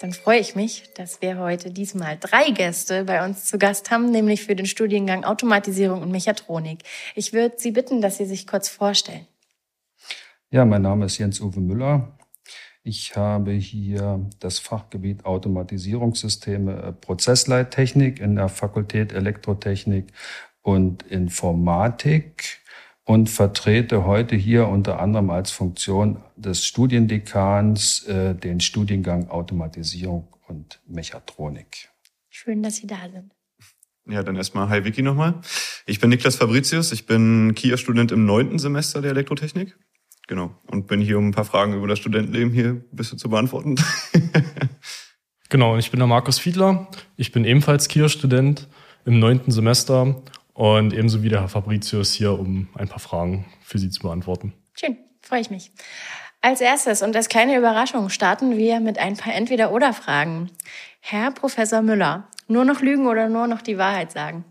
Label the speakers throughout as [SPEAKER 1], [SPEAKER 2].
[SPEAKER 1] dann freue ich mich, dass wir heute diesmal drei Gäste bei uns zu Gast haben, nämlich für den Studiengang Automatisierung und Mechatronik. Ich würde Sie bitten, dass Sie sich kurz vorstellen.
[SPEAKER 2] Ja, mein Name ist Jens-Uwe Müller. Ich habe hier das Fachgebiet Automatisierungssysteme äh, Prozessleittechnik in der Fakultät Elektrotechnik und Informatik und vertrete heute hier unter anderem als Funktion des Studiendekans äh, den Studiengang Automatisierung und Mechatronik.
[SPEAKER 1] Schön, dass Sie da sind.
[SPEAKER 3] Ja, dann erstmal Hi Vicky nochmal. Ich bin Niklas Fabricius, ich bin KIA-Student im neunten Semester der Elektrotechnik. Genau. Und bin hier, um ein paar Fragen über das Studentenleben hier ein bisschen zu beantworten.
[SPEAKER 4] genau, ich bin der Markus Fiedler. Ich bin ebenfalls KIA-Student im neunten Semester und ebenso wie der Herr Fabricius hier, um ein paar Fragen für Sie zu beantworten.
[SPEAKER 1] Schön, freue ich mich. Als erstes und als kleine Überraschung starten wir mit ein paar Entweder-Oder-Fragen. Herr Professor Müller, nur noch lügen oder nur noch die Wahrheit sagen?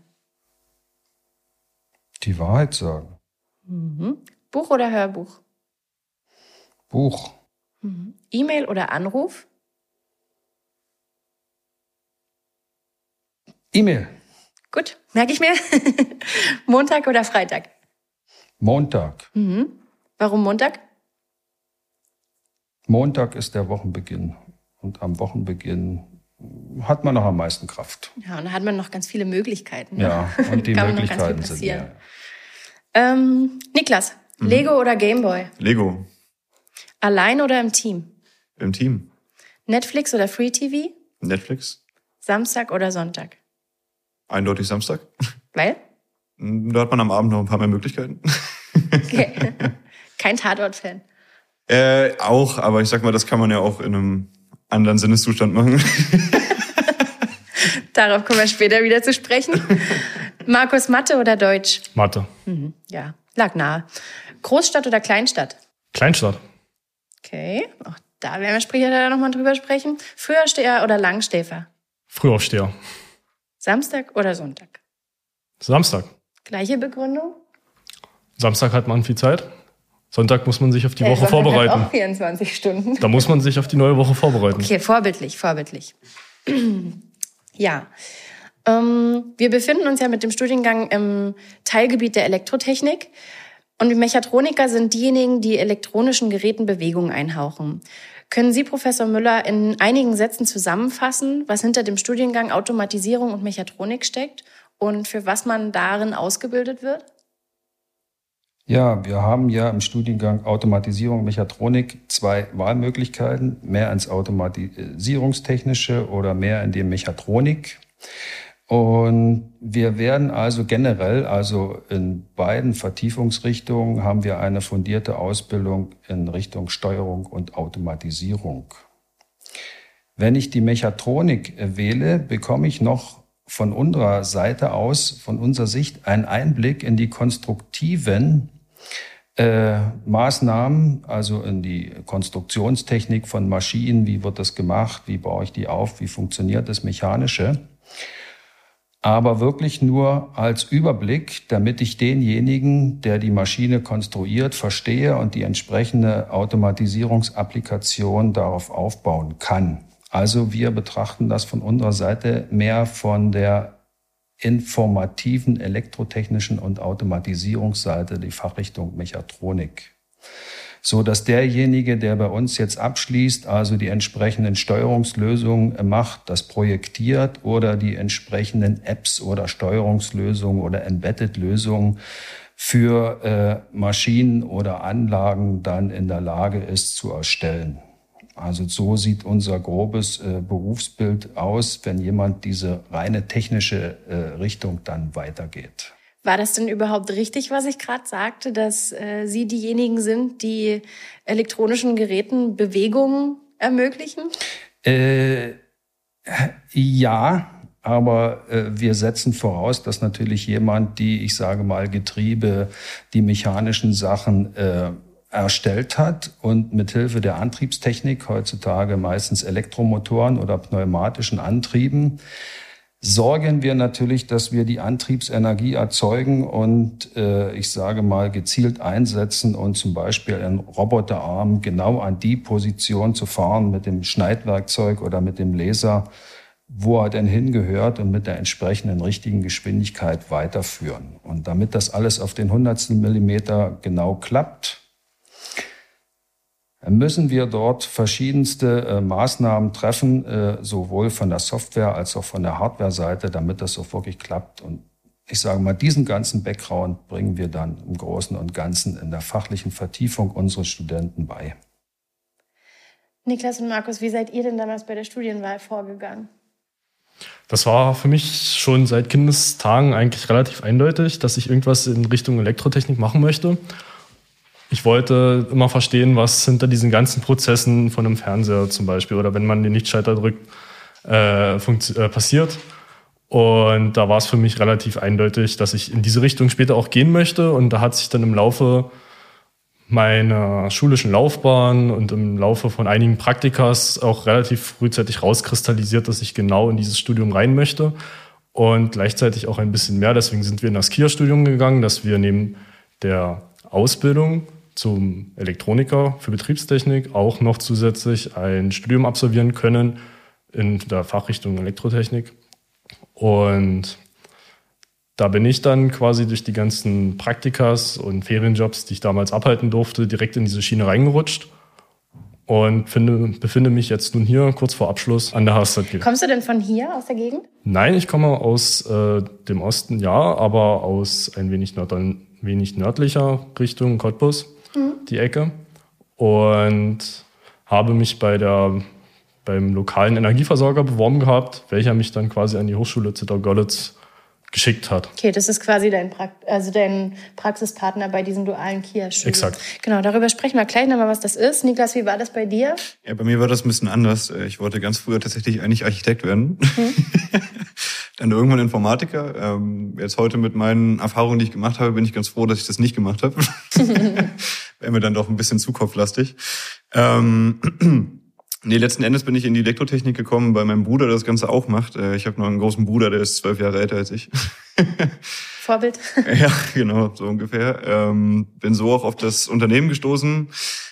[SPEAKER 2] Die Wahrheit sagen.
[SPEAKER 1] Mhm. Buch oder Hörbuch?
[SPEAKER 2] Buch.
[SPEAKER 1] Mhm. E-Mail oder Anruf?
[SPEAKER 2] E-Mail.
[SPEAKER 1] Gut, merke ich mir. Montag oder Freitag?
[SPEAKER 2] Montag.
[SPEAKER 1] Mhm. Warum Montag?
[SPEAKER 2] Montag ist der Wochenbeginn. Und am Wochenbeginn hat man noch am meisten Kraft.
[SPEAKER 1] Ja, und da hat man noch ganz viele Möglichkeiten.
[SPEAKER 2] Ne? Ja, und die Möglichkeiten sind
[SPEAKER 1] mehr. Ähm, Niklas, mhm. Lego oder Gameboy?
[SPEAKER 3] Lego.
[SPEAKER 1] Allein oder im Team?
[SPEAKER 3] Im Team.
[SPEAKER 1] Netflix oder Free TV?
[SPEAKER 3] Netflix.
[SPEAKER 1] Samstag oder Sonntag?
[SPEAKER 3] Eindeutig Samstag.
[SPEAKER 1] Weil?
[SPEAKER 3] Da hat man am Abend noch ein paar mehr Möglichkeiten.
[SPEAKER 1] Okay. Kein Tatort-Fan.
[SPEAKER 3] Äh, auch, aber ich sag mal, das kann man ja auch in einem anderen Sinneszustand machen.
[SPEAKER 1] Darauf kommen wir später wieder zu sprechen. Markus, Mathe oder Deutsch?
[SPEAKER 4] Mathe.
[SPEAKER 1] Mhm, ja, lag nahe. Großstadt oder Kleinstadt?
[SPEAKER 4] Kleinstadt.
[SPEAKER 1] Okay, auch da werden wir später nochmal drüber sprechen. Frühaufsteher oder Langstäfer?
[SPEAKER 4] Frühaufsteher.
[SPEAKER 1] Samstag oder Sonntag?
[SPEAKER 4] Samstag.
[SPEAKER 1] Gleiche Begründung?
[SPEAKER 4] Samstag hat man viel Zeit. Sonntag muss man sich auf die
[SPEAKER 1] Hey,
[SPEAKER 4] Woche
[SPEAKER 1] Sonntag
[SPEAKER 4] vorbereiten.
[SPEAKER 1] Hat auch 24 Stunden.
[SPEAKER 4] Da muss man sich auf die neue Woche vorbereiten.
[SPEAKER 1] Okay, vorbildlich, vorbildlich. ja. Ähm, wir befinden uns ja mit dem Studiengang im Teilgebiet der Elektrotechnik. Und die Mechatroniker sind diejenigen, die elektronischen Geräten Bewegung einhauchen. Können Sie, Professor Müller, in einigen Sätzen zusammenfassen, was hinter dem Studiengang Automatisierung und Mechatronik steckt und für was man darin ausgebildet wird?
[SPEAKER 2] Ja, wir haben ja im Studiengang Automatisierung und Mechatronik zwei Wahlmöglichkeiten, mehr ins Automatisierungstechnische oder mehr in die Mechatronik. Und wir werden also generell, also in beiden Vertiefungsrichtungen, haben wir eine fundierte Ausbildung in Richtung Steuerung und Automatisierung. Wenn ich die Mechatronik wähle, bekomme ich noch von unserer Seite aus, von unserer Sicht, einen Einblick in die konstruktiven äh, Maßnahmen, also in die Konstruktionstechnik von Maschinen, wie wird das gemacht, wie baue ich die auf, wie funktioniert das Mechanische aber wirklich nur als Überblick, damit ich denjenigen, der die Maschine konstruiert, verstehe und die entsprechende Automatisierungsapplikation darauf aufbauen kann. Also wir betrachten das von unserer Seite mehr von der informativen, elektrotechnischen und Automatisierungsseite, die Fachrichtung Mechatronik so dass derjenige, der bei uns jetzt abschließt, also die entsprechenden Steuerungslösungen macht, das projektiert oder die entsprechenden Apps oder Steuerungslösungen oder Embedded-Lösungen für äh, Maschinen oder Anlagen dann in der Lage ist zu erstellen. Also so sieht unser grobes äh, Berufsbild aus, wenn jemand diese reine technische äh, Richtung dann weitergeht.
[SPEAKER 1] War das denn überhaupt richtig, was ich gerade sagte, dass äh, Sie diejenigen sind, die elektronischen Geräten Bewegungen ermöglichen?
[SPEAKER 2] Äh, ja, aber äh, wir setzen voraus, dass natürlich jemand, die, ich sage mal, Getriebe, die mechanischen Sachen äh, erstellt hat und mithilfe der Antriebstechnik, heutzutage meistens Elektromotoren oder pneumatischen Antrieben, sorgen wir natürlich, dass wir die Antriebsenergie erzeugen und äh, ich sage mal gezielt einsetzen und zum Beispiel einen Roboterarm genau an die Position zu fahren mit dem Schneidwerkzeug oder mit dem Laser, wo er denn hingehört und mit der entsprechenden richtigen Geschwindigkeit weiterführen. Und damit das alles auf den hundertstel Millimeter genau klappt, müssen wir dort verschiedenste äh, Maßnahmen treffen, äh, sowohl von der Software als auch von der Hardware-Seite, damit das auch wirklich klappt. Und ich sage mal, diesen ganzen Background bringen wir dann im Großen und Ganzen in der fachlichen Vertiefung unseren Studenten bei.
[SPEAKER 1] Niklas und Markus, wie seid ihr denn damals bei der Studienwahl vorgegangen?
[SPEAKER 4] Das war für mich schon seit Kindestagen eigentlich relativ eindeutig, dass ich irgendwas in Richtung Elektrotechnik machen möchte. Ich wollte immer verstehen, was hinter diesen ganzen Prozessen von einem Fernseher zum Beispiel oder wenn man den Lichtschalter drückt, äh, äh, passiert. Und da war es für mich relativ eindeutig, dass ich in diese Richtung später auch gehen möchte. Und da hat sich dann im Laufe meiner schulischen Laufbahn und im Laufe von einigen Praktikas auch relativ frühzeitig rauskristallisiert, dass ich genau in dieses Studium rein möchte und gleichzeitig auch ein bisschen mehr. Deswegen sind wir in das KIA-Studium gegangen, dass wir neben der Ausbildung zum Elektroniker für Betriebstechnik auch noch zusätzlich ein Studium absolvieren können in der Fachrichtung Elektrotechnik. Und da bin ich dann quasi durch die ganzen Praktikas und Ferienjobs, die ich damals abhalten durfte, direkt in diese Schiene reingerutscht und finde, befinde mich jetzt nun hier kurz vor Abschluss an der HSZ.
[SPEAKER 1] Kommst du denn von hier aus der Gegend?
[SPEAKER 4] Nein, ich komme aus äh, dem Osten, ja, aber aus ein wenig, nörd wenig nördlicher Richtung Cottbus, die Ecke. Und habe mich bei der, beim lokalen Energieversorger beworben gehabt, welcher mich dann quasi an die Hochschule Zittau-Görlitz geschickt hat.
[SPEAKER 1] Okay, das ist quasi dein, pra also dein Praxispartner bei diesem dualen Kia-Studium.
[SPEAKER 4] Exakt.
[SPEAKER 1] Genau, darüber sprechen wir gleich nochmal, was das ist. Niklas, wie war das bei dir?
[SPEAKER 3] Ja, bei mir war das ein bisschen anders. Ich wollte ganz früher tatsächlich eigentlich Architekt werden. Mhm. Dann irgendwann Informatiker. Ähm, jetzt heute mit meinen Erfahrungen, die ich gemacht habe, bin ich ganz froh, dass ich das nicht gemacht habe. Wäre mir dann doch ein bisschen zu kopflastig. Ähm, Nee, letzten Endes bin ich in die Elektrotechnik gekommen, weil mein Bruder das Ganze auch macht. Äh, ich habe noch einen großen Bruder, der ist zwölf Jahre älter als ich.
[SPEAKER 1] Vorbild.
[SPEAKER 3] ja, genau, so ungefähr. Ähm, bin so auch auf das Unternehmen gestoßen,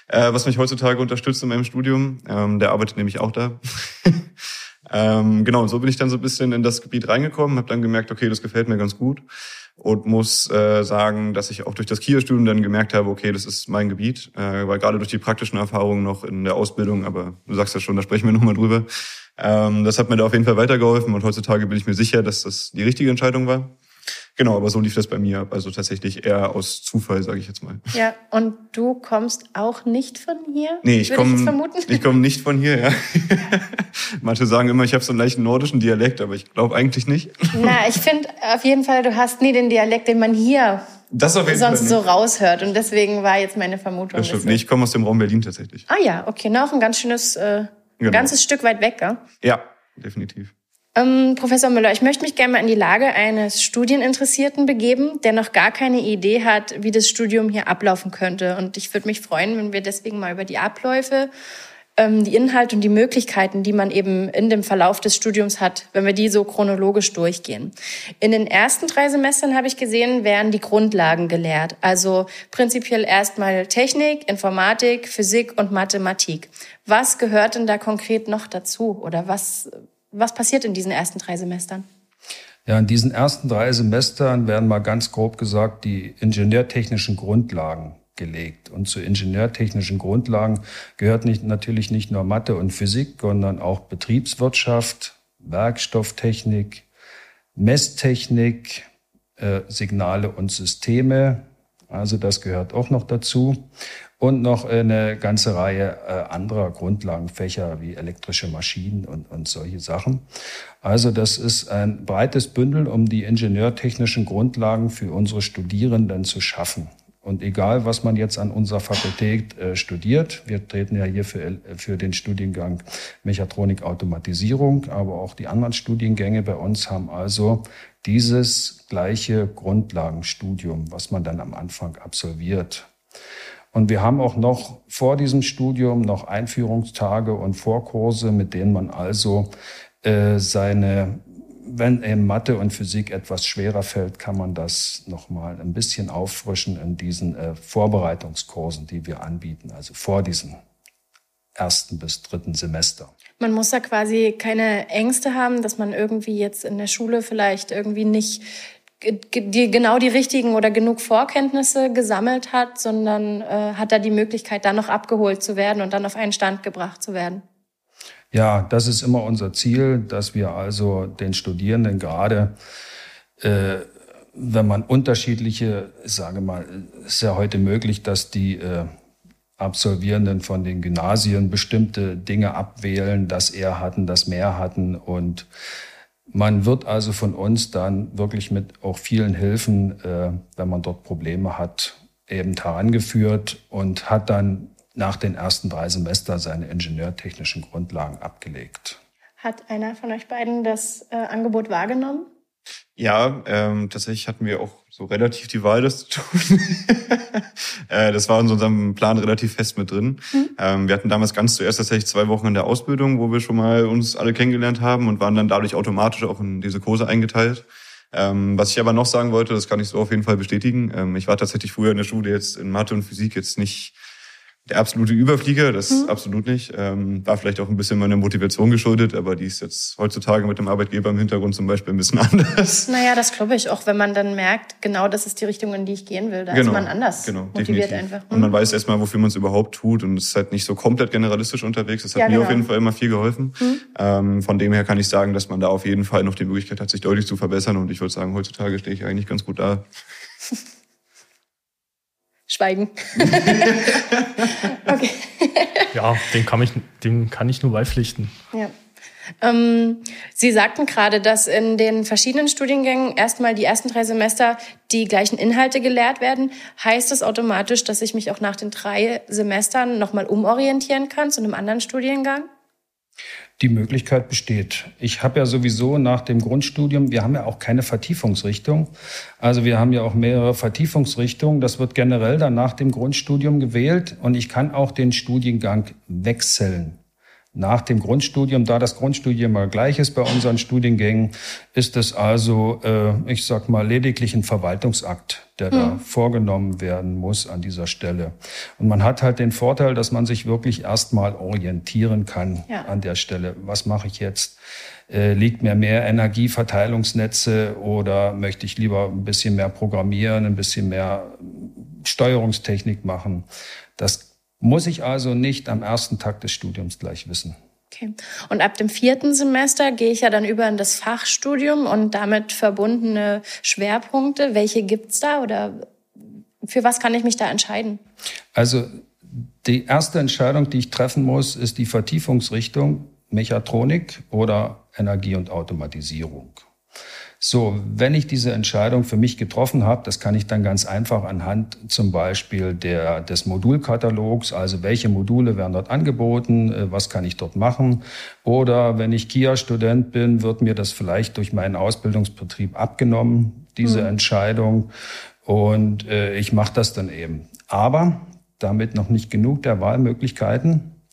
[SPEAKER 3] äh, was mich heutzutage unterstützt in meinem Studium. Ähm, der arbeitet nämlich auch da. ähm, genau, und so bin ich dann so ein bisschen in das Gebiet reingekommen, habe dann gemerkt, okay, das gefällt mir ganz gut und muss äh, sagen, dass ich auch durch das KIA-Studium dann gemerkt habe, okay, das ist mein Gebiet, äh, weil gerade durch die praktischen Erfahrungen noch in der Ausbildung, aber du sagst ja schon, da sprechen wir nochmal drüber, ähm, das hat mir da auf jeden Fall weitergeholfen und heutzutage bin ich mir sicher, dass das die richtige Entscheidung war. Genau, aber so lief das bei mir. Also tatsächlich eher aus Zufall, sage ich jetzt mal.
[SPEAKER 1] Ja, und du kommst auch nicht von hier?
[SPEAKER 3] Nee, ich komme ich, ich komme nicht von hier, ja. Manche sagen immer, ich habe so einen leichten nordischen Dialekt, aber ich glaube eigentlich nicht.
[SPEAKER 1] Na, ich finde auf jeden Fall, du hast nie den Dialekt, den man hier
[SPEAKER 3] das auf jeden
[SPEAKER 1] sonst so raushört. Und deswegen war jetzt meine Vermutung.
[SPEAKER 3] Das stimmt. Nee, ich komme aus dem Raum Berlin tatsächlich.
[SPEAKER 1] Ah ja, okay. Noch ein ganz schönes, äh, genau. ganzes Stück weit weg, gell?
[SPEAKER 3] Ja, definitiv.
[SPEAKER 1] Ähm, Professor Müller, ich möchte mich gerne mal in die Lage eines Studieninteressierten begeben, der noch gar keine Idee hat, wie das Studium hier ablaufen könnte. Und ich würde mich freuen, wenn wir deswegen mal über die Abläufe, ähm, die Inhalte und die Möglichkeiten, die man eben in dem Verlauf des Studiums hat, wenn wir die so chronologisch durchgehen. In den ersten drei Semestern habe ich gesehen, werden die Grundlagen gelehrt. Also prinzipiell erstmal Technik, Informatik, Physik und Mathematik. Was gehört denn da konkret noch dazu? Oder was was passiert in diesen ersten drei Semestern?
[SPEAKER 2] Ja, in diesen ersten drei Semestern werden mal ganz grob gesagt die ingenieurtechnischen Grundlagen gelegt. Und zu ingenieurtechnischen Grundlagen gehört nicht, natürlich nicht nur Mathe und Physik, sondern auch Betriebswirtschaft, Werkstofftechnik, Messtechnik, äh, Signale und Systeme. Also das gehört auch noch dazu und noch eine ganze Reihe äh, anderer Grundlagenfächer wie elektrische Maschinen und, und solche Sachen. Also das ist ein breites Bündel, um die ingenieurtechnischen Grundlagen für unsere Studierenden zu schaffen. Und egal, was man jetzt an unserer Fakultät äh, studiert, wir treten ja hier für, für den Studiengang Mechatronik Automatisierung, aber auch die anderen Studiengänge bei uns haben also dieses gleiche Grundlagenstudium, was man dann am Anfang absolviert. Und wir haben auch noch vor diesem Studium noch Einführungstage und Vorkurse, mit denen man also äh, seine wenn eben Mathe und Physik etwas schwerer fällt, kann man das nochmal ein bisschen auffrischen in diesen äh, Vorbereitungskursen, die wir anbieten, also vor diesem ersten bis dritten Semester.
[SPEAKER 1] Man muss da quasi keine Ängste haben, dass man irgendwie jetzt in der Schule vielleicht irgendwie nicht die, genau die richtigen oder genug Vorkenntnisse gesammelt hat, sondern äh, hat da die Möglichkeit, dann noch abgeholt zu werden und dann auf einen Stand gebracht zu werden.
[SPEAKER 2] Ja, das ist immer unser Ziel, dass wir also den Studierenden gerade, äh, wenn man unterschiedliche, sage mal, ist ja heute möglich, dass die äh, Absolvierenden von den Gymnasien bestimmte Dinge abwählen, das eher hatten, das mehr hatten und man wird also von uns dann wirklich mit auch vielen Hilfen, äh, wenn man dort Probleme hat, eben herangeführt und hat dann nach den ersten drei Semestern seine ingenieurtechnischen Grundlagen abgelegt.
[SPEAKER 1] Hat einer von euch beiden das äh, Angebot wahrgenommen?
[SPEAKER 3] Ja, ähm, tatsächlich hatten wir auch so relativ die Wahl, das zu tun. äh, das war in unserem Plan relativ fest mit drin. Mhm. Ähm, wir hatten damals ganz zuerst tatsächlich zwei Wochen in der Ausbildung, wo wir schon mal uns alle kennengelernt haben und waren dann dadurch automatisch auch in diese Kurse eingeteilt. Ähm, was ich aber noch sagen wollte, das kann ich so auf jeden Fall bestätigen. Ähm, ich war tatsächlich früher in der Schule jetzt in Mathe und Physik jetzt nicht der absolute Überflieger, das mhm. absolut nicht. Ähm, war vielleicht auch ein bisschen meiner Motivation geschuldet, aber die ist jetzt heutzutage mit dem Arbeitgeber im Hintergrund zum Beispiel ein bisschen anders.
[SPEAKER 1] Naja, das glaube ich auch, wenn man dann merkt, genau das ist die Richtung, in die ich gehen will. Da
[SPEAKER 3] genau,
[SPEAKER 1] ist man anders
[SPEAKER 3] genau, motiviert definitiv. einfach. Mhm. Und man weiß erstmal, wofür man es überhaupt tut und es ist halt nicht so komplett generalistisch unterwegs. Das hat ja, mir genau. auf jeden Fall immer viel geholfen. Mhm. Ähm, von dem her kann ich sagen, dass man da auf jeden Fall noch die Möglichkeit hat, sich deutlich zu verbessern und ich würde sagen, heutzutage stehe ich eigentlich ganz gut da.
[SPEAKER 1] Schweigen.
[SPEAKER 4] okay. ja, dem kann, ich, dem kann ich nur beipflichten.
[SPEAKER 1] Ja. Ähm, Sie sagten gerade, dass in den verschiedenen Studiengängen erstmal die ersten drei Semester die gleichen Inhalte gelehrt werden. Heißt das automatisch, dass ich mich auch nach den drei Semestern nochmal umorientieren kann zu einem anderen Studiengang?
[SPEAKER 2] Die Möglichkeit besteht. Ich habe ja sowieso nach dem Grundstudium, wir haben ja auch keine Vertiefungsrichtung. Also wir haben ja auch mehrere Vertiefungsrichtungen. Das wird generell dann nach dem Grundstudium gewählt und ich kann auch den Studiengang wechseln. Nach dem Grundstudium, da das Grundstudium mal gleich ist bei unseren Studiengängen, ist es also, äh, ich sag mal, lediglich ein Verwaltungsakt, der mhm. da vorgenommen werden muss an dieser Stelle. Und man hat halt den Vorteil, dass man sich wirklich erstmal orientieren kann ja. an der Stelle. Was mache ich jetzt? Äh, liegt mir mehr Energieverteilungsnetze oder möchte ich lieber ein bisschen mehr programmieren, ein bisschen mehr Steuerungstechnik machen? Das muss ich also nicht am ersten Tag des Studiums gleich wissen.
[SPEAKER 1] Okay. Und ab dem vierten Semester gehe ich ja dann über in das Fachstudium und damit verbundene Schwerpunkte. Welche gibt's da oder für was kann ich mich da entscheiden?
[SPEAKER 2] Also die erste Entscheidung, die ich treffen muss, ist die Vertiefungsrichtung Mechatronik oder Energie und Automatisierung. So, wenn ich diese Entscheidung für mich getroffen habe, das kann ich dann ganz einfach anhand zum Beispiel der, des Modulkatalogs, also welche Module werden dort angeboten, äh, was kann ich dort machen. Oder wenn ich KIA-Student bin, wird mir das vielleicht durch meinen Ausbildungsbetrieb abgenommen, diese mhm. Entscheidung. Und äh, ich mache das dann eben. Aber damit noch nicht genug der Wahlmöglichkeiten.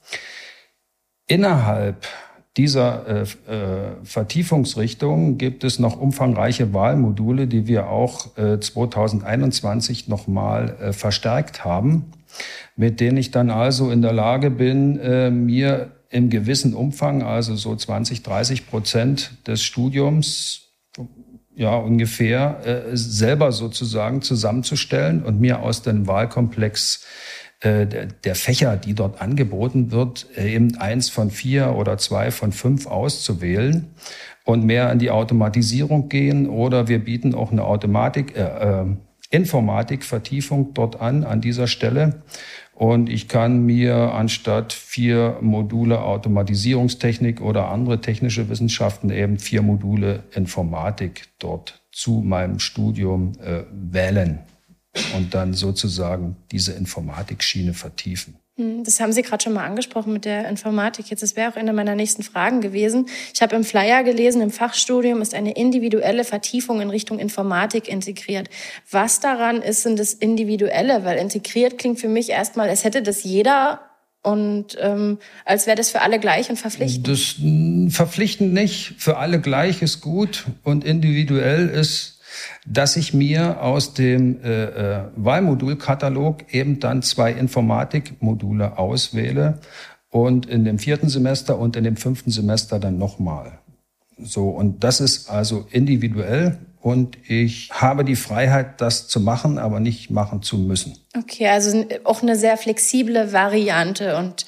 [SPEAKER 2] Innerhalb dieser äh, äh, Vertiefungsrichtung gibt es noch umfangreiche Wahlmodule, die wir auch äh, 2021 nochmal äh, verstärkt haben, mit denen ich dann also in der Lage bin, äh, mir im gewissen Umfang, also so 20, 30 Prozent des Studiums, ja ungefähr, äh, selber sozusagen zusammenzustellen und mir aus dem Wahlkomplex äh, der Fächer, die dort angeboten wird, äh, eben eins von vier oder zwei von fünf auszuwählen und mehr in die Automatisierung gehen oder wir bieten auch eine Automatik, äh, äh, Informatikvertiefung dort an, an dieser Stelle. Und ich kann mir anstatt vier Module Automatisierungstechnik oder andere technische Wissenschaften eben vier Module Informatik dort zu meinem Studium äh, wählen. Und dann sozusagen diese Informatikschiene vertiefen.
[SPEAKER 1] Hm, das haben Sie gerade schon mal angesprochen mit der Informatik. Jetzt, das wäre auch eine meiner nächsten Fragen gewesen. Ich habe im Flyer gelesen, im Fachstudium ist eine individuelle Vertiefung in Richtung Informatik integriert. Was daran ist denn das Individuelle? Weil integriert klingt für mich erstmal, als hätte das jeder und ähm, als wäre das für alle gleich und verpflichtend.
[SPEAKER 2] Das verpflichtend nicht. Für alle gleich ist gut und individuell ist dass ich mir aus dem äh, äh, Wahlmodulkatalog eben dann zwei Informatikmodule auswähle und in dem vierten Semester und in dem fünften Semester dann nochmal. So, und das ist also individuell und ich habe die Freiheit, das zu machen, aber nicht machen zu müssen.
[SPEAKER 1] Okay, also auch eine sehr flexible Variante und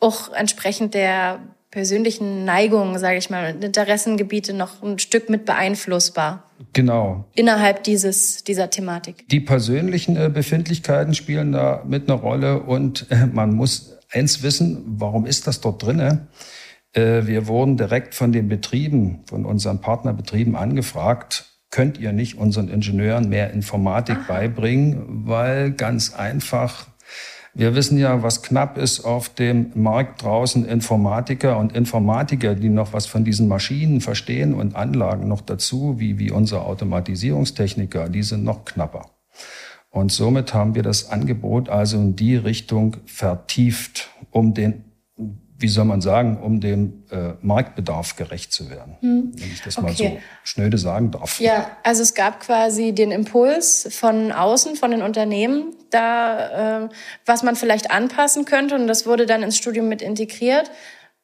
[SPEAKER 1] auch entsprechend der persönlichen Neigungen, sage ich mal, Interessengebiete noch ein Stück mit beeinflussbar.
[SPEAKER 2] Genau.
[SPEAKER 1] Innerhalb dieses, dieser Thematik.
[SPEAKER 2] Die persönlichen äh, Befindlichkeiten spielen da mit einer Rolle und äh, man muss eins wissen, warum ist das dort drinne? Äh, wir wurden direkt von den Betrieben, von unseren Partnerbetrieben angefragt, könnt ihr nicht unseren Ingenieuren mehr Informatik Aha. beibringen, weil ganz einfach wir wissen ja, was knapp ist auf dem Markt draußen Informatiker und Informatiker, die noch was von diesen Maschinen verstehen und Anlagen noch dazu, wie, wie unsere Automatisierungstechniker, die sind noch knapper. Und somit haben wir das Angebot also in die Richtung vertieft, um den wie soll man sagen, um dem äh, Marktbedarf gerecht zu werden, hm. wenn ich das okay. mal so schnöde sagen darf.
[SPEAKER 1] Ja, also es gab quasi den Impuls von außen, von den Unternehmen, da äh, was man vielleicht anpassen könnte und das wurde dann ins Studium mit integriert.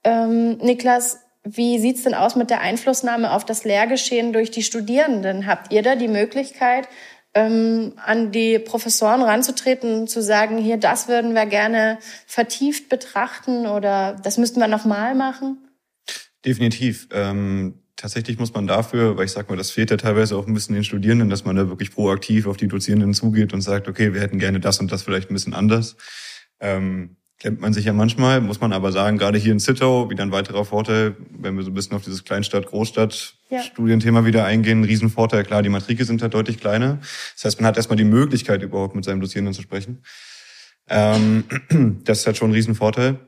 [SPEAKER 1] Ähm, Niklas, wie sieht's denn aus mit der Einflussnahme auf das Lehrgeschehen durch die Studierenden? Habt ihr da die Möglichkeit, ähm, an die Professoren ranzutreten zu sagen, hier, das würden wir gerne vertieft betrachten oder das müssten wir nochmal machen?
[SPEAKER 3] Definitiv. Ähm, tatsächlich muss man dafür, weil ich sag mal, das fehlt ja teilweise auch ein bisschen den Studierenden, dass man da wirklich proaktiv auf die Dozierenden zugeht und sagt, okay, wir hätten gerne das und das vielleicht ein bisschen anders. Ähm, kennt man sich ja manchmal, muss man aber sagen, gerade hier in Zittau, wieder ein weiterer Vorteil, wenn wir so ein bisschen auf dieses Kleinstadt-Großstadt-Studienthema ja. wieder eingehen, ein Riesenvorteil, klar, die Matrikel sind halt deutlich kleiner. Das heißt, man hat erstmal die Möglichkeit, überhaupt mit seinem Dozierenden zu sprechen. Ähm, das ist halt schon ein Riesenvorteil.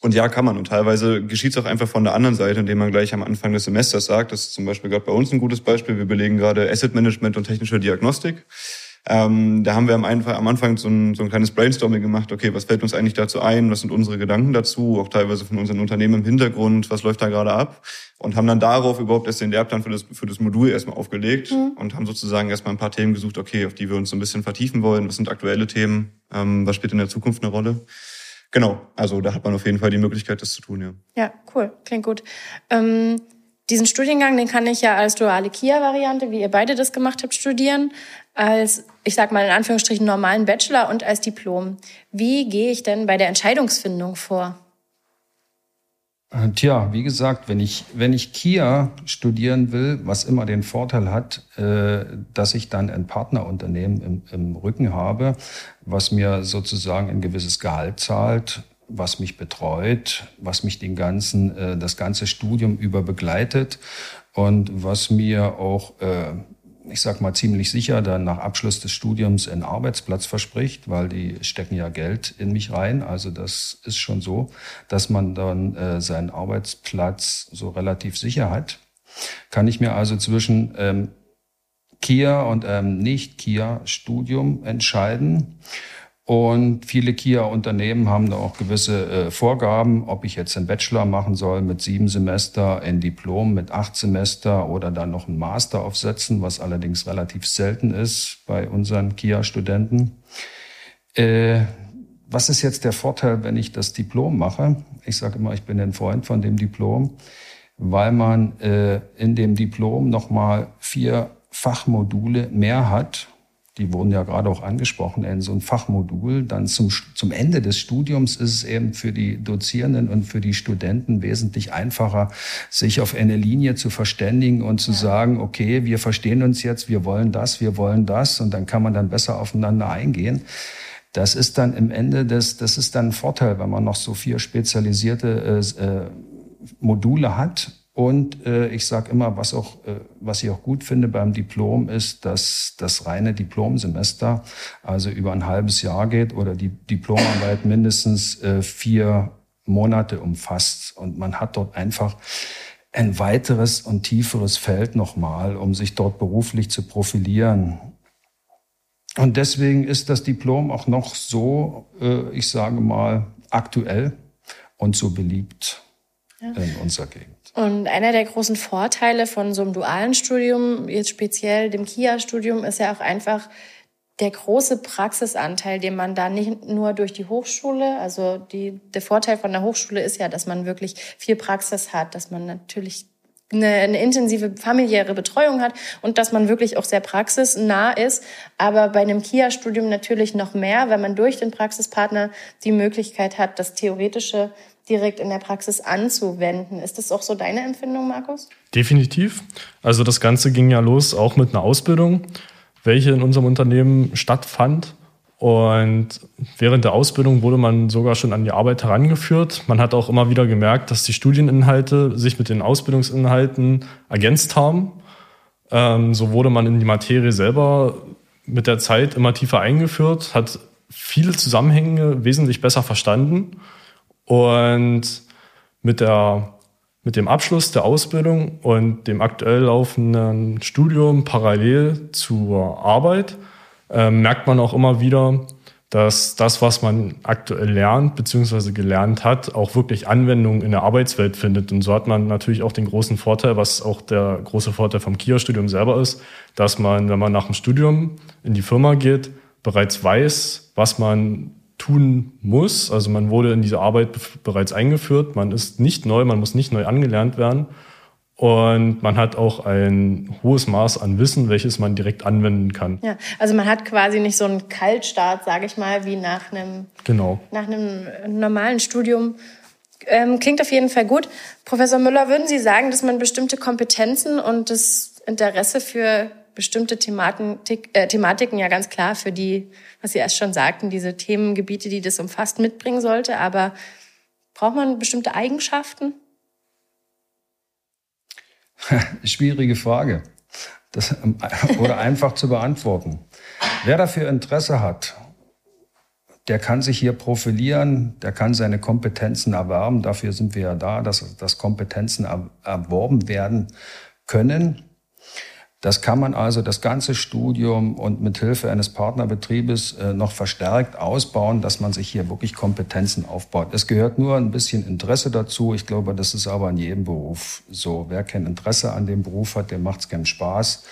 [SPEAKER 3] Und ja, kann man. Und teilweise geschieht es auch einfach von der anderen Seite, indem man gleich am Anfang des Semesters sagt, das ist zum Beispiel gerade bei uns ein gutes Beispiel, wir belegen gerade Asset Management und technische Diagnostik. Ähm, da haben wir am, Anfang, am Anfang so ein, so ein kleines Brainstorming gemacht. Okay, was fällt uns eigentlich dazu ein? Was sind unsere Gedanken dazu? Auch teilweise von unseren Unternehmen im Hintergrund. Was läuft da gerade ab? Und haben dann darauf überhaupt erst den Lehrplan für das, für das Modul erstmal aufgelegt mhm. und haben sozusagen erstmal ein paar Themen gesucht, okay, auf die wir uns so ein bisschen vertiefen wollen. Was sind aktuelle Themen? Ähm, was spielt in der Zukunft eine Rolle? Genau, also da hat man auf jeden Fall die Möglichkeit, das zu tun, ja.
[SPEAKER 1] Ja, cool, klingt gut. Ähm diesen Studiengang, den kann ich ja als duale KIA-Variante, wie ihr beide das gemacht habt, studieren, als, ich sag mal in Anführungsstrichen, normalen Bachelor und als Diplom. Wie gehe ich denn bei der Entscheidungsfindung vor?
[SPEAKER 2] Äh, tja, wie gesagt, wenn ich, wenn ich KIA studieren will, was immer den Vorteil hat, äh, dass ich dann ein Partnerunternehmen im, im Rücken habe, was mir sozusagen ein gewisses Gehalt zahlt, was mich betreut, was mich den ganzen, äh, das ganze Studium über begleitet und was mir auch, äh, ich sag mal ziemlich sicher, dann nach Abschluss des Studiums einen Arbeitsplatz verspricht, weil die stecken ja Geld in mich rein. Also das ist schon so, dass man dann äh, seinen Arbeitsplatz so relativ sicher hat. Kann ich mir also zwischen ähm, Kia und ähm, Nicht-Kia-Studium entscheiden. Und viele KIA-Unternehmen haben da auch gewisse äh, Vorgaben, ob ich jetzt einen Bachelor machen soll mit sieben Semester, ein Diplom mit acht Semester oder dann noch einen Master aufsetzen, was allerdings relativ selten ist bei unseren KIA-Studenten. Äh, was ist jetzt der Vorteil, wenn ich das Diplom mache? Ich sage immer, ich bin ein Freund von dem Diplom, weil man äh, in dem Diplom nochmal vier Fachmodule mehr hat die wurden ja gerade auch angesprochen, in so ein Fachmodul. Dann zum, zum Ende des Studiums ist es eben für die Dozierenden und für die Studenten wesentlich einfacher, sich auf eine Linie zu verständigen und zu ja. sagen, okay, wir verstehen uns jetzt, wir wollen das, wir wollen das und dann kann man dann besser aufeinander eingehen. Das ist dann im Ende des, das ist dann ein Vorteil, wenn man noch so vier spezialisierte äh, äh Module hat Und äh, ich sage immer, was auch, äh, was ich auch gut finde beim Diplom ist, dass das reine Diplomsemester also über ein halbes Jahr geht oder die Diplomarbeit mindestens äh, vier Monate umfasst. Und man hat dort einfach ein weiteres und tieferes Feld nochmal, um sich dort beruflich zu profilieren. Und deswegen ist das Diplom auch noch so, äh, ich sage mal, aktuell und so beliebt ja. in unserer Gegend.
[SPEAKER 1] Und einer der großen Vorteile von so einem dualen Studium, jetzt speziell dem KIA-Studium, ist ja auch einfach der große Praxisanteil, den man da nicht nur durch die Hochschule, also die, der Vorteil von der Hochschule ist ja, dass man wirklich viel Praxis hat, dass man natürlich eine, eine intensive familiäre Betreuung hat und dass man wirklich auch sehr praxisnah ist. Aber bei einem KIA-Studium natürlich noch mehr, wenn man durch den Praxispartner die Möglichkeit hat, das Theoretische direkt in der Praxis anzuwenden. Ist das auch so deine Empfindung, Markus?
[SPEAKER 4] Definitiv. Also das Ganze ging ja los auch mit einer Ausbildung, welche in unserem Unternehmen stattfand. Und während der Ausbildung wurde man sogar schon an die Arbeit herangeführt. Man hat auch immer wieder gemerkt, dass die Studieninhalte sich mit den Ausbildungsinhalten ergänzt haben. Ähm, so wurde man in die Materie selber mit der Zeit immer tiefer eingeführt, hat viele Zusammenhänge wesentlich besser verstanden. Und mit, der, mit dem Abschluss der Ausbildung und dem aktuell laufenden Studium parallel zur Arbeit äh, merkt man auch immer wieder, dass das, was man aktuell lernt bzw. gelernt hat, auch wirklich Anwendung in der Arbeitswelt findet. Und so hat man natürlich auch den großen Vorteil, was auch der große Vorteil vom KIA-Studium selber ist, dass man, wenn man nach dem Studium in die Firma geht, bereits weiß, was man tun muss. Also man wurde in diese Arbeit bereits eingeführt. Man ist nicht neu, man muss nicht neu angelernt werden. Und man hat auch ein hohes Maß an Wissen, welches man direkt anwenden kann.
[SPEAKER 1] Ja, also man hat quasi nicht so einen Kaltstart, sage ich mal, wie nach einem,
[SPEAKER 4] genau.
[SPEAKER 1] nach einem normalen Studium. Ähm, klingt auf jeden Fall gut. Professor Müller, würden Sie sagen, dass man bestimmte Kompetenzen und das Interesse für bestimmte Thematik, äh, Thematiken ja ganz klar für die, was Sie erst schon sagten, diese Themengebiete, die das umfasst, mitbringen sollte. Aber braucht man bestimmte Eigenschaften?
[SPEAKER 2] Schwierige Frage. Das, oder einfach zu beantworten. Wer dafür Interesse hat, der kann sich hier profilieren, der kann seine Kompetenzen erwerben. Dafür sind wir ja da, dass, dass Kompetenzen erworben werden können. Das kann man also das ganze Studium und mit Hilfe eines Partnerbetriebes äh, noch verstärkt ausbauen, dass man sich hier wirklich Kompetenzen aufbaut. Es gehört nur ein bisschen Interesse dazu. Ich glaube, das ist aber in jedem Beruf so. Wer kein Interesse an dem Beruf hat, dem macht es keinen Spaß.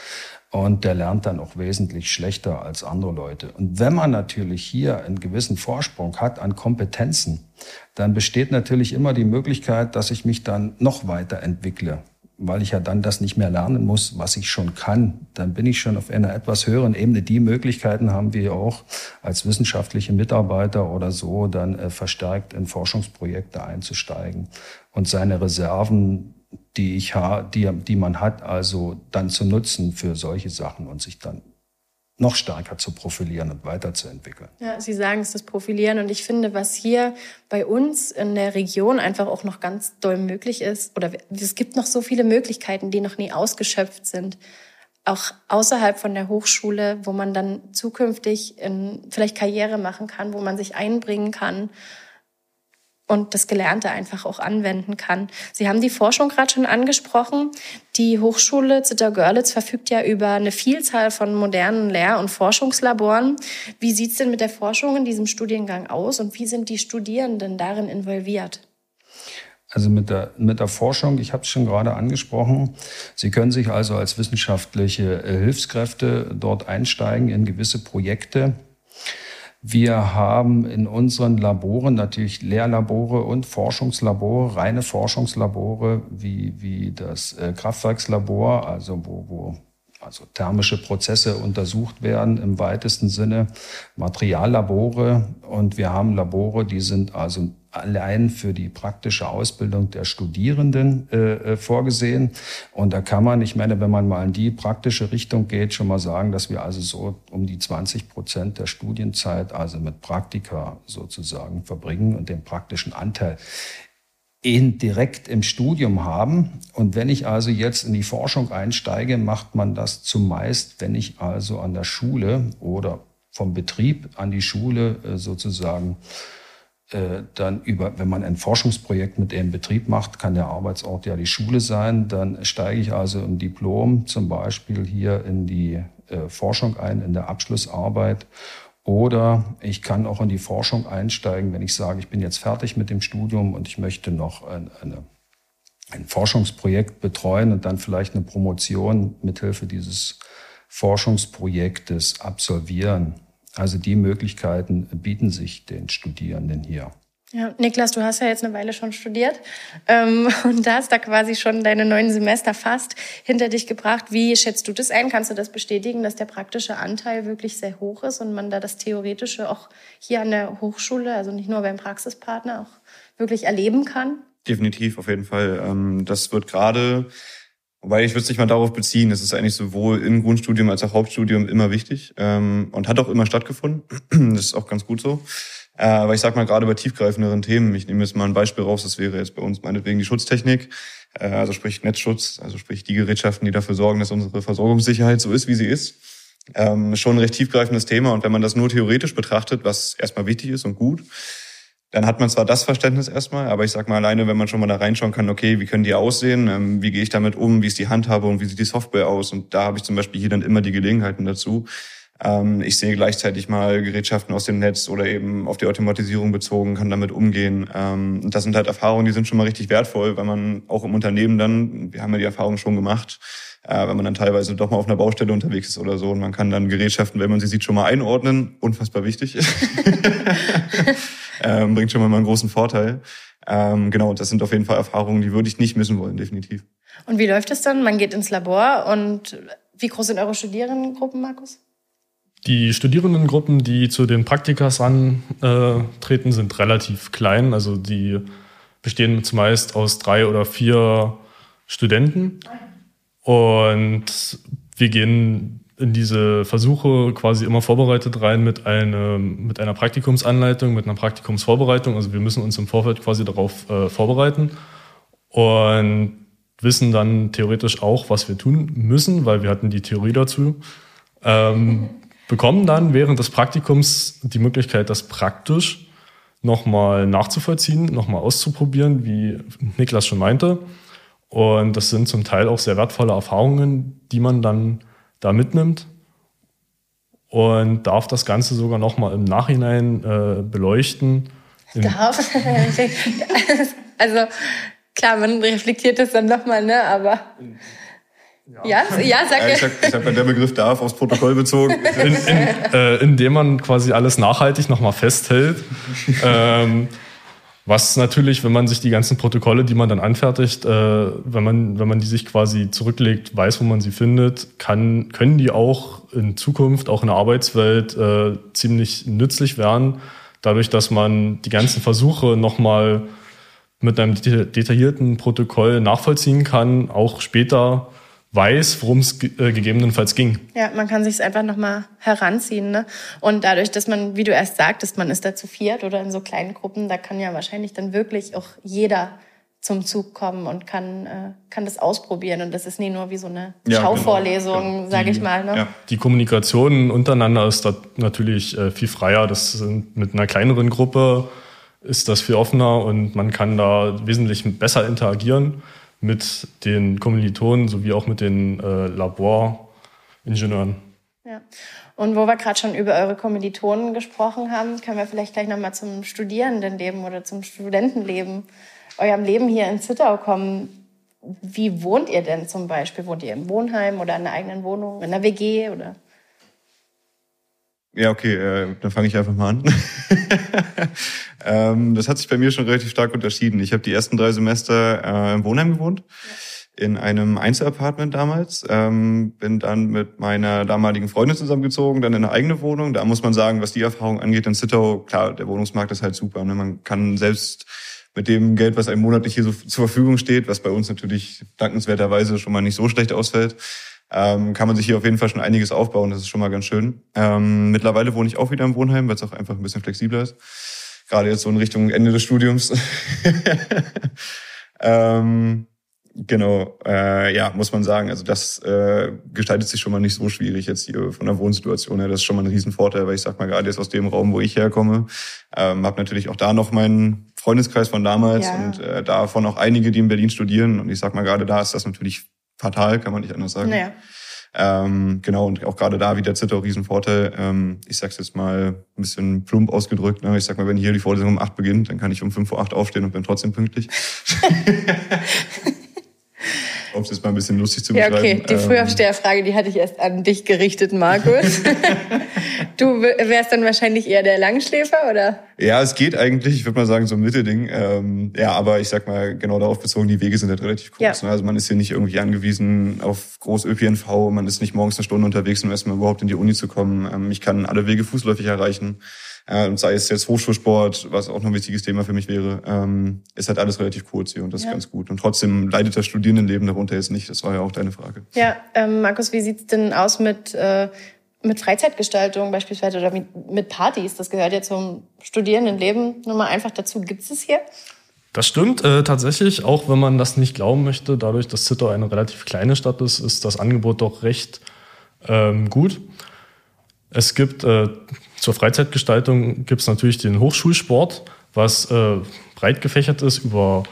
[SPEAKER 2] Und der lernt dann auch wesentlich schlechter als andere Leute. Und wenn man natürlich hier einen gewissen Vorsprung hat an Kompetenzen, dann besteht natürlich immer die Möglichkeit, dass ich mich dann noch weiter entwickle weil ich ja dann das nicht mehr lernen muss, was ich schon kann, dann bin ich schon auf einer etwas höheren Ebene. Die Möglichkeiten haben wir auch als wissenschaftliche Mitarbeiter oder so dann äh, verstärkt in Forschungsprojekte einzusteigen und seine Reserven, die ich ha, die, die man hat, also dann zu nutzen für solche Sachen und sich dann noch stärker zu profilieren und weiterzuentwickeln.
[SPEAKER 1] Ja, Sie sagen es, das Profilieren. Und ich finde, was hier bei uns in der Region einfach auch noch ganz doll möglich ist, oder es gibt noch so viele Möglichkeiten, die noch nie ausgeschöpft sind. Auch außerhalb von der Hochschule, wo man dann zukünftig in, vielleicht Karriere machen kann, wo man sich einbringen kann und das Gelernte einfach auch anwenden kann. Sie haben die Forschung gerade schon angesprochen. Die Hochschule Zittau-Görlitz verfügt ja über eine Vielzahl von modernen Lehr- und Forschungslaboren. Wie sieht's denn mit der Forschung in diesem Studiengang aus und wie sind die Studierenden darin involviert?
[SPEAKER 2] Also mit der, mit der Forschung, ich habe es schon gerade angesprochen, Sie können sich also als wissenschaftliche äh, Hilfskräfte dort einsteigen in gewisse Projekte. Wir haben in unseren Laboren natürlich Lehrlabore und Forschungslabore, reine Forschungslabore wie, wie das äh, Kraftwerkslabor, also wo, wo also thermische Prozesse untersucht werden im weitesten Sinne, Materiallabore. Und wir haben Labore, die sind also allein für die praktische Ausbildung der Studierenden äh, äh, vorgesehen. Und da kann man, ich meine, wenn man mal in die praktische Richtung geht, schon mal sagen, dass wir also so um die 20 Prozent der Studienzeit also mit Praktika sozusagen verbringen und den praktischen Anteil direkt im Studium haben. Und wenn ich also jetzt in die Forschung einsteige, macht man das zumeist, wenn ich also an der Schule oder vom Betrieb an die Schule äh, sozusagen dann über, wenn man ein Forschungsprojekt mit dem Betrieb macht, kann der Arbeitsort ja die Schule sein. Dann steige ich also im Diplom zum Beispiel hier in die äh, Forschung ein, in der Abschlussarbeit. Oder ich kann auch in die Forschung einsteigen, wenn ich sage, ich bin jetzt fertig mit dem Studium und ich möchte noch ein, eine, ein Forschungsprojekt betreuen und dann vielleicht eine Promotion mithilfe dieses Forschungsprojektes absolvieren. Also die Möglichkeiten bieten sich den Studierenden hier.
[SPEAKER 1] Ja, Niklas, du hast ja jetzt eine Weile schon studiert ähm, und da hast da quasi schon deine neun Semester fast hinter dich gebracht. Wie schätzt du das ein? Kannst du das bestätigen, dass der praktische Anteil wirklich sehr hoch ist und man da das Theoretische auch hier an der Hochschule, also nicht nur beim Praxispartner, auch wirklich erleben kann?
[SPEAKER 3] Definitiv, auf jeden Fall. Ähm, das wird gerade Wobei ich würde es nicht mal darauf beziehen. Das ist eigentlich sowohl im Grundstudium als auch Hauptstudium immer wichtig ähm, und hat auch immer stattgefunden. das ist auch ganz gut so. Äh, aber ich sag mal gerade bei tiefgreifenderen Themen, ich nehme jetzt mal ein Beispiel raus, das wäre jetzt bei uns meinetwegen die Schutztechnik, äh, also sprich Netzschutz, also sprich die Gerätschaften, die dafür sorgen, dass unsere Versorgungssicherheit so ist, wie sie ist. Ähm, schon ein recht tiefgreifendes Thema und wenn man das nur theoretisch betrachtet, was erstmal wichtig ist und gut, dann hat man zwar das Verständnis erstmal, aber ich sag mal alleine, wenn man schon mal da reinschauen kann, okay, wie können die aussehen, ähm, wie gehe ich damit um, wie ist die Handhabe und wie sieht die Software aus und da habe ich zum Beispiel hier dann immer die Gelegenheiten dazu. Ähm, ich sehe gleichzeitig mal Gerätschaften aus dem Netz oder eben auf die Automatisierung bezogen, kann damit umgehen. Ähm, das sind halt Erfahrungen, die sind schon mal richtig wertvoll, weil man auch im Unternehmen dann, wir haben ja die Erfahrung schon gemacht, äh, wenn man dann teilweise doch mal auf einer Baustelle unterwegs ist oder so und man kann dann Gerätschaften, wenn man sie sieht, schon mal einordnen, unfassbar wichtig. ähm, bringt schon mal einen großen Vorteil. Ähm, genau, das sind auf jeden Fall Erfahrungen, die würde ich nicht missen wollen, definitiv.
[SPEAKER 1] Und wie läuft es dann? Man geht ins Labor und wie groß sind eure Studierendengruppen, Markus?
[SPEAKER 4] Die Studierendengruppen, die zu den Praktikas antreten, sind relativ klein. Also die bestehen zumeist aus drei oder vier Studenten. Und wir gehen in diese Versuche quasi immer vorbereitet rein mit, eine, mit einer Praktikumsanleitung, mit einer Praktikumsvorbereitung. Also wir müssen uns im Vorfeld quasi darauf äh, vorbereiten und wissen dann theoretisch auch, was wir tun müssen, weil wir hatten die Theorie dazu. Ähm, bekommen dann während des Praktikums die Möglichkeit, das praktisch nochmal nachzuvollziehen, nochmal auszuprobieren, wie Niklas schon meinte. Und das sind zum Teil auch sehr wertvolle Erfahrungen, die man dann da mitnimmt und darf das Ganze sogar noch mal im Nachhinein äh, beleuchten.
[SPEAKER 1] Darf? also klar, man reflektiert das dann noch mal, ne? Aber ja, ja, ja sag ja,
[SPEAKER 3] ich sag, ich sag mal, der Begriff darf aufs Protokoll bezogen.
[SPEAKER 4] In, in, äh, indem man quasi alles nachhaltig noch mal festhält. ähm, was natürlich, wenn man sich die ganzen Protokolle, die man dann anfertigt, äh, wenn man wenn man die sich quasi zurücklegt, weiß, wo man sie findet, kann können die auch in Zukunft, auch in der Arbeitswelt äh, ziemlich nützlich werden, dadurch, dass man die ganzen Versuche nochmal mit einem detaillierten Protokoll nachvollziehen kann, auch später weiß, worum es äh, gegebenenfalls ging.
[SPEAKER 1] Ja, man kann sich es einfach nochmal heranziehen. Ne? Und dadurch, dass man, wie du erst sagtest, man ist da zu viert oder in so kleinen Gruppen, da kann ja wahrscheinlich dann wirklich auch jeder zum Zug kommen und kann, äh, kann das ausprobieren. Und das ist nie nur wie so eine ja, genau. Schauvorlesung, genau. sage ich mal. Ne? Ja.
[SPEAKER 4] Die Kommunikation untereinander ist da natürlich äh, viel freier. Das sind mit einer kleineren Gruppe ist das viel offener und man kann da wesentlich besser interagieren mit den Kommilitonen sowie auch mit den äh, Laboringenieuren.
[SPEAKER 1] Ja. Und wo wir gerade schon über eure Kommilitonen gesprochen haben, können wir vielleicht gleich nochmal zum Studierendenleben oder zum Studentenleben, eurem Leben hier in Zittau kommen. Wie wohnt ihr denn zum Beispiel? Wohnt ihr im Wohnheim oder in einer eigenen Wohnung, in einer WG oder?
[SPEAKER 3] Ja, okay, äh, dann fange ich einfach mal an. ähm, das hat sich bei mir schon relativ stark unterschieden. Ich habe die ersten drei Semester äh, im Wohnheim gewohnt, ja. in einem Einzelapartment damals. Ähm, bin dann mit meiner damaligen Freundin zusammengezogen, dann in eine eigene Wohnung. Da muss man sagen, was die Erfahrung angeht in Zittau, klar, der Wohnungsmarkt ist halt super. Ne? Man kann selbst mit dem Geld, was einem monatlich hier so zur Verfügung steht, was bei uns natürlich dankenswerterweise schon mal nicht so schlecht ausfällt, ähm, kann man sich hier auf jeden Fall schon einiges aufbauen. Das ist schon mal ganz schön. Ähm, mittlerweile wohne ich auch wieder im Wohnheim, weil es auch einfach ein bisschen flexibler ist. gerade jetzt so in Richtung Ende des Studiums. ähm, Genau, äh, ja, muss man sagen. Also das äh, gestaltet sich schon mal nicht so schwierig jetzt hier von der Wohnsituation her. Das ist schon mal ein Riesenvorteil, weil ich sag mal gerade jetzt aus dem Raum, wo ich herkomme, ähm, habe natürlich auch da noch meinen Freundeskreis von damals ja. und äh, davon auch einige, die in Berlin studieren. Und ich sag mal gerade da ist das natürlich fatal, kann man nicht anders sagen. Naja. Ähm, genau, und auch gerade da wieder Zitter Riesenvorteil. Ähm, ich sag's jetzt mal ein bisschen plump ausgedrückt. Ne? Ich sag mal, wenn hier die Vorlesung um acht beginnt, dann kann ich um fünf vor acht aufstehen und bin trotzdem pünktlich. um es jetzt mal ein bisschen lustig zu beschreiben. Ja, okay,
[SPEAKER 1] die ähm, Frühaufsteherfrage, die hatte ich erst an dich gerichtet, Markus. du wärst dann wahrscheinlich eher der Langschläfer, oder?
[SPEAKER 3] Ja, es geht eigentlich, ich würde mal sagen, so ein Mittelding. Ähm, ja, aber ich sag mal, genau darauf bezogen, die Wege sind halt relativ kurz. Ja. Ne? Also man ist hier nicht irgendwie angewiesen auf groß ÖPNV, man ist nicht morgens eine Stunde unterwegs, um erstmal überhaupt in die Uni zu kommen. Ähm, ich kann alle Wege fußläufig erreichen. Äh, und sei es jetzt Hochschulsport, was auch noch ein wichtiges Thema für mich wäre, ähm, ist halt alles relativ kurz hier und das ja. ist ganz gut. Und trotzdem leidet das Studierendenleben darunter jetzt nicht. Das war ja auch deine Frage.
[SPEAKER 1] Ja, ähm, Markus, wie sieht's denn aus mit äh, mit Freizeitgestaltung beispielsweise oder mit Partys? Das gehört ja zum Studierendenleben nur mal einfach dazu. Gibt es hier?
[SPEAKER 4] Das stimmt äh, tatsächlich, auch wenn man das nicht glauben möchte. Dadurch, dass Zittau eine relativ kleine Stadt ist, ist das Angebot doch recht ähm, gut. Es gibt äh, zur Freizeitgestaltung gibt es natürlich den Hochschulsport, was äh, breit gefächert ist über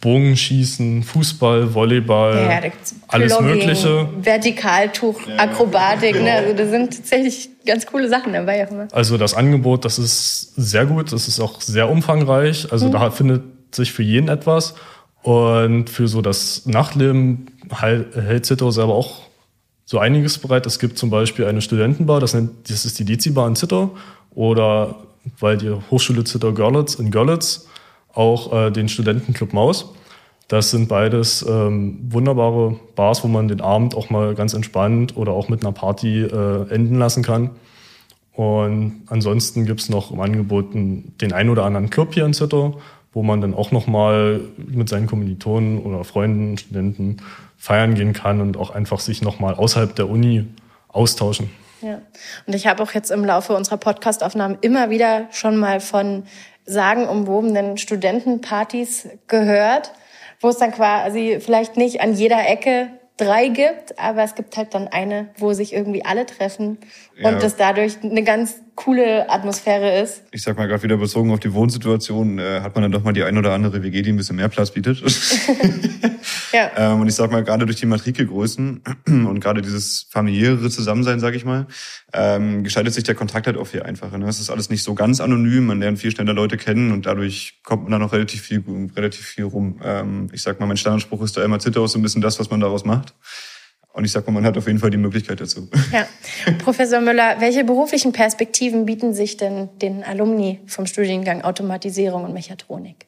[SPEAKER 4] Bogenschießen, Fußball, Volleyball, ja, ja, alles Blogging, Mögliche.
[SPEAKER 1] Vertikaltuch, Akrobatik, ja, ne? also da sind tatsächlich ganz coole Sachen dabei. Auch immer.
[SPEAKER 4] Also das Angebot, das ist sehr gut, das ist auch sehr umfangreich, also mhm. da findet sich für jeden etwas und für so das Nachtleben hält Zittau selber auch so einiges bereit. Es gibt zum Beispiel eine Studentenbar, das, nennt, das ist die Dezi-Bar in Zittau oder weil die Hochschule Zittau Görlitz in Görlitz auch äh, den Studentenclub Maus. Das sind beides ähm, wunderbare Bars, wo man den Abend auch mal ganz entspannt oder auch mit einer Party äh, enden lassen kann. Und ansonsten gibt's noch im Angebot den ein oder anderen Club hier in Zittau, wo man dann auch noch mal mit seinen Kommilitonen oder Freunden, Studenten feiern gehen kann und auch einfach sich nochmal außerhalb der Uni austauschen.
[SPEAKER 1] Ja, und ich habe auch jetzt im Laufe unserer Podcastaufnahmen immer wieder schon mal von sagenumwobenen Studentenpartys gehört, wo es dann quasi vielleicht nicht an jeder Ecke drei gibt, aber es gibt halt dann eine, wo sich irgendwie alle treffen und ja. das dadurch eine ganz coole Atmosphäre ist.
[SPEAKER 3] Ich sag mal gerade wieder bezogen auf die Wohnsituation, äh, hat man dann doch mal die ein oder andere WG, die ein bisschen mehr Platz bietet. ja. ähm, und ich sag mal gerade durch die Matrikelgrößen und gerade dieses familiäre Zusammensein, sag ich mal, ähm, gestaltet sich der Kontakt halt auch viel einfacher. Ne? Es ist alles nicht so ganz anonym, man lernt viel schneller Leute kennen und dadurch kommt man dann auch relativ viel, relativ viel rum. Ähm, ich sag mal, mein Standardspruch ist da immer Zitter aus so ein bisschen das, was man daraus macht. Und ich sag mal, man hat auf jeden Fall die Möglichkeit dazu.
[SPEAKER 1] Ja. Professor Müller, welche beruflichen Perspektiven bieten sich denn den Alumni vom Studiengang Automatisierung und Mechatronik?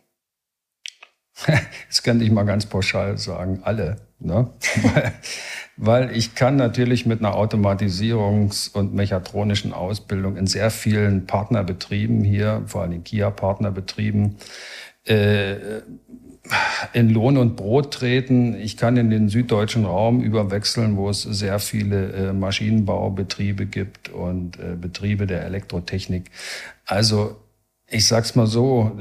[SPEAKER 2] Das kann ich mal ganz pauschal sagen, alle. Ne? weil, weil ich kann natürlich mit einer Automatisierungs- und mechatronischen Ausbildung in sehr vielen Partnerbetrieben hier, vor allem Kia-Partnerbetrieben, äh, in Lohn und Brot treten. Ich kann in den süddeutschen Raum überwechseln, wo es sehr viele äh, Maschinenbaubetriebe gibt und äh, Betriebe der Elektrotechnik. Also ich sag's mal so,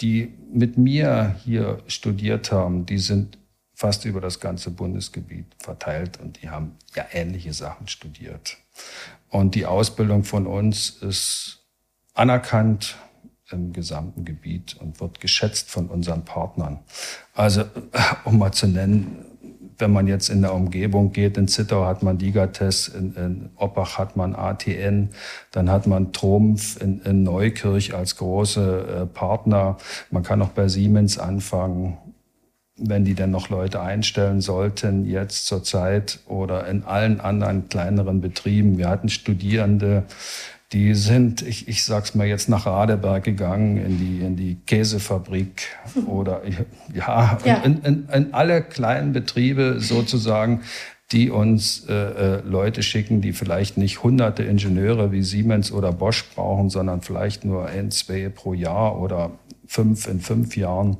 [SPEAKER 2] die mit mir hier studiert haben, die sind fast über das ganze Bundesgebiet verteilt und die haben ja ähnliche Sachen studiert. Und die Ausbildung von uns ist anerkannt, im gesamten Gebiet und wird geschätzt von unseren Partnern. Also, um mal zu nennen, wenn man jetzt in der Umgebung geht, in Zittau hat man Digates, in, in Oppach hat man ATN, dann hat man Trumpf in, in Neukirch als große äh, Partner. Man kann auch bei Siemens anfangen, wenn die denn noch Leute einstellen sollten, jetzt zur Zeit oder in allen anderen kleineren Betrieben. Wir hatten Studierende die sind, ich, ich sag's mal jetzt nach Radeberg gegangen, in die, in die Käsefabrik oder ja, ja. In, in, in alle kleinen Betriebe sozusagen, die uns äh, äh, Leute schicken, die vielleicht nicht hunderte Ingenieure wie Siemens oder Bosch brauchen, sondern vielleicht nur ein, zwei pro Jahr oder fünf in fünf Jahren.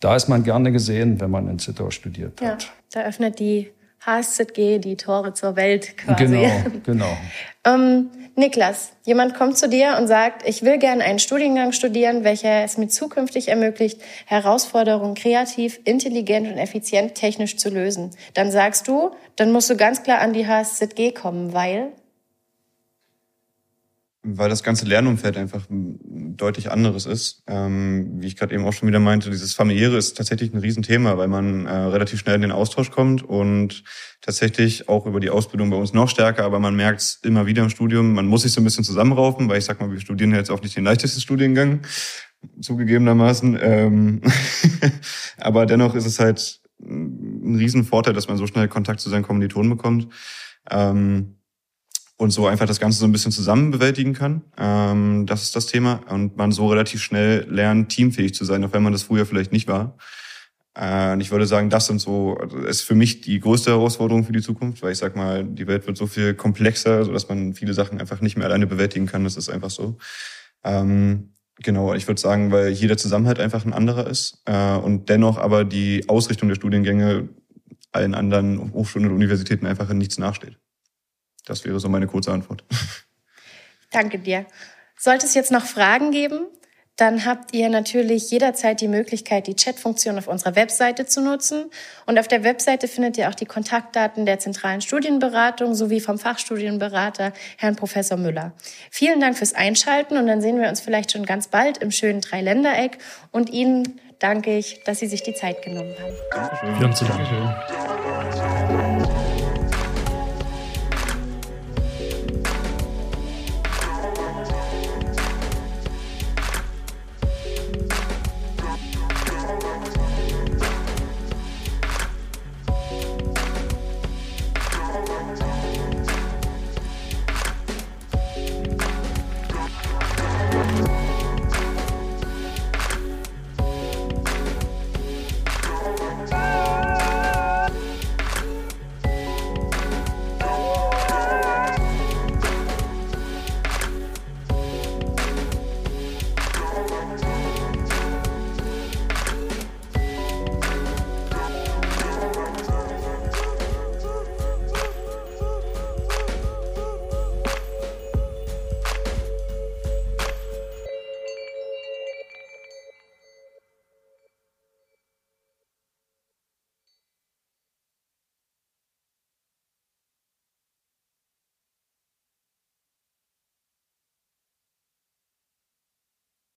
[SPEAKER 2] Da ist man gerne gesehen, wenn man in Zittau studiert hat. Ja,
[SPEAKER 1] da öffnet die HSZG die Tore zur Welt quasi.
[SPEAKER 2] Genau, genau.
[SPEAKER 1] ähm, Niklas, jemand kommt zu dir und sagt, ich will gerne einen Studiengang studieren, welcher es mir zukünftig ermöglicht, Herausforderungen kreativ, intelligent und effizient technisch zu lösen. Dann sagst du, dann musst du ganz klar an die HSZG kommen, weil
[SPEAKER 3] weil das ganze Lernumfeld einfach ein deutlich anderes ist. Ähm, wie ich gerade eben auch schon wieder meinte, dieses familiäre ist tatsächlich ein Riesenthema, weil man äh, relativ schnell in den Austausch kommt und tatsächlich auch über die Ausbildung bei uns noch stärker, aber man merkt es immer wieder im Studium, man muss sich so ein bisschen zusammenraufen, weil ich sag mal, wir studieren jetzt auch nicht den leichtesten Studiengang, zugegebenermaßen. Ähm aber dennoch ist es halt ein Riesenvorteil, dass man so schnell Kontakt zu seinen Kommilitonen bekommt. Ähm, und so einfach das Ganze so ein bisschen zusammen bewältigen kann. Ähm, das ist das Thema. Und man so relativ schnell lernt, teamfähig zu sein, auch wenn man das früher vielleicht nicht war. Äh, und ich würde sagen, das sind so, also ist für mich die größte Herausforderung für die Zukunft, weil ich sag mal, die Welt wird so viel komplexer, so dass man viele Sachen einfach nicht mehr alleine bewältigen kann. Das ist einfach so. Ähm, Genau, ich würde sagen, weil hier der Zusammenhalt einfach ein anderer ist äh, und dennoch aber die Ausrichtung der Studiengänge allen anderen Hochschulen und Universitäten einfach in nichts nachsteht. Das wäre so meine kurze Antwort.
[SPEAKER 1] Danke dir. Sollte es jetzt noch Fragen geben, dann habt ihr natürlich jederzeit die Möglichkeit, die Chatfunktion auf unserer Webseite zu nutzen. Und auf der Webseite findet ihr auch die Kontaktdaten der zentralen Studienberatung sowie vom Fachstudienberater Herrn Professor Müller. Vielen Dank fürs Einschalten und dann sehen wir uns vielleicht schon ganz bald im schönen Dreiländereck. Und Ihnen danke ich, dass Sie sich die Zeit genommen haben.
[SPEAKER 3] Dankeschön.
[SPEAKER 4] Vielen Dank.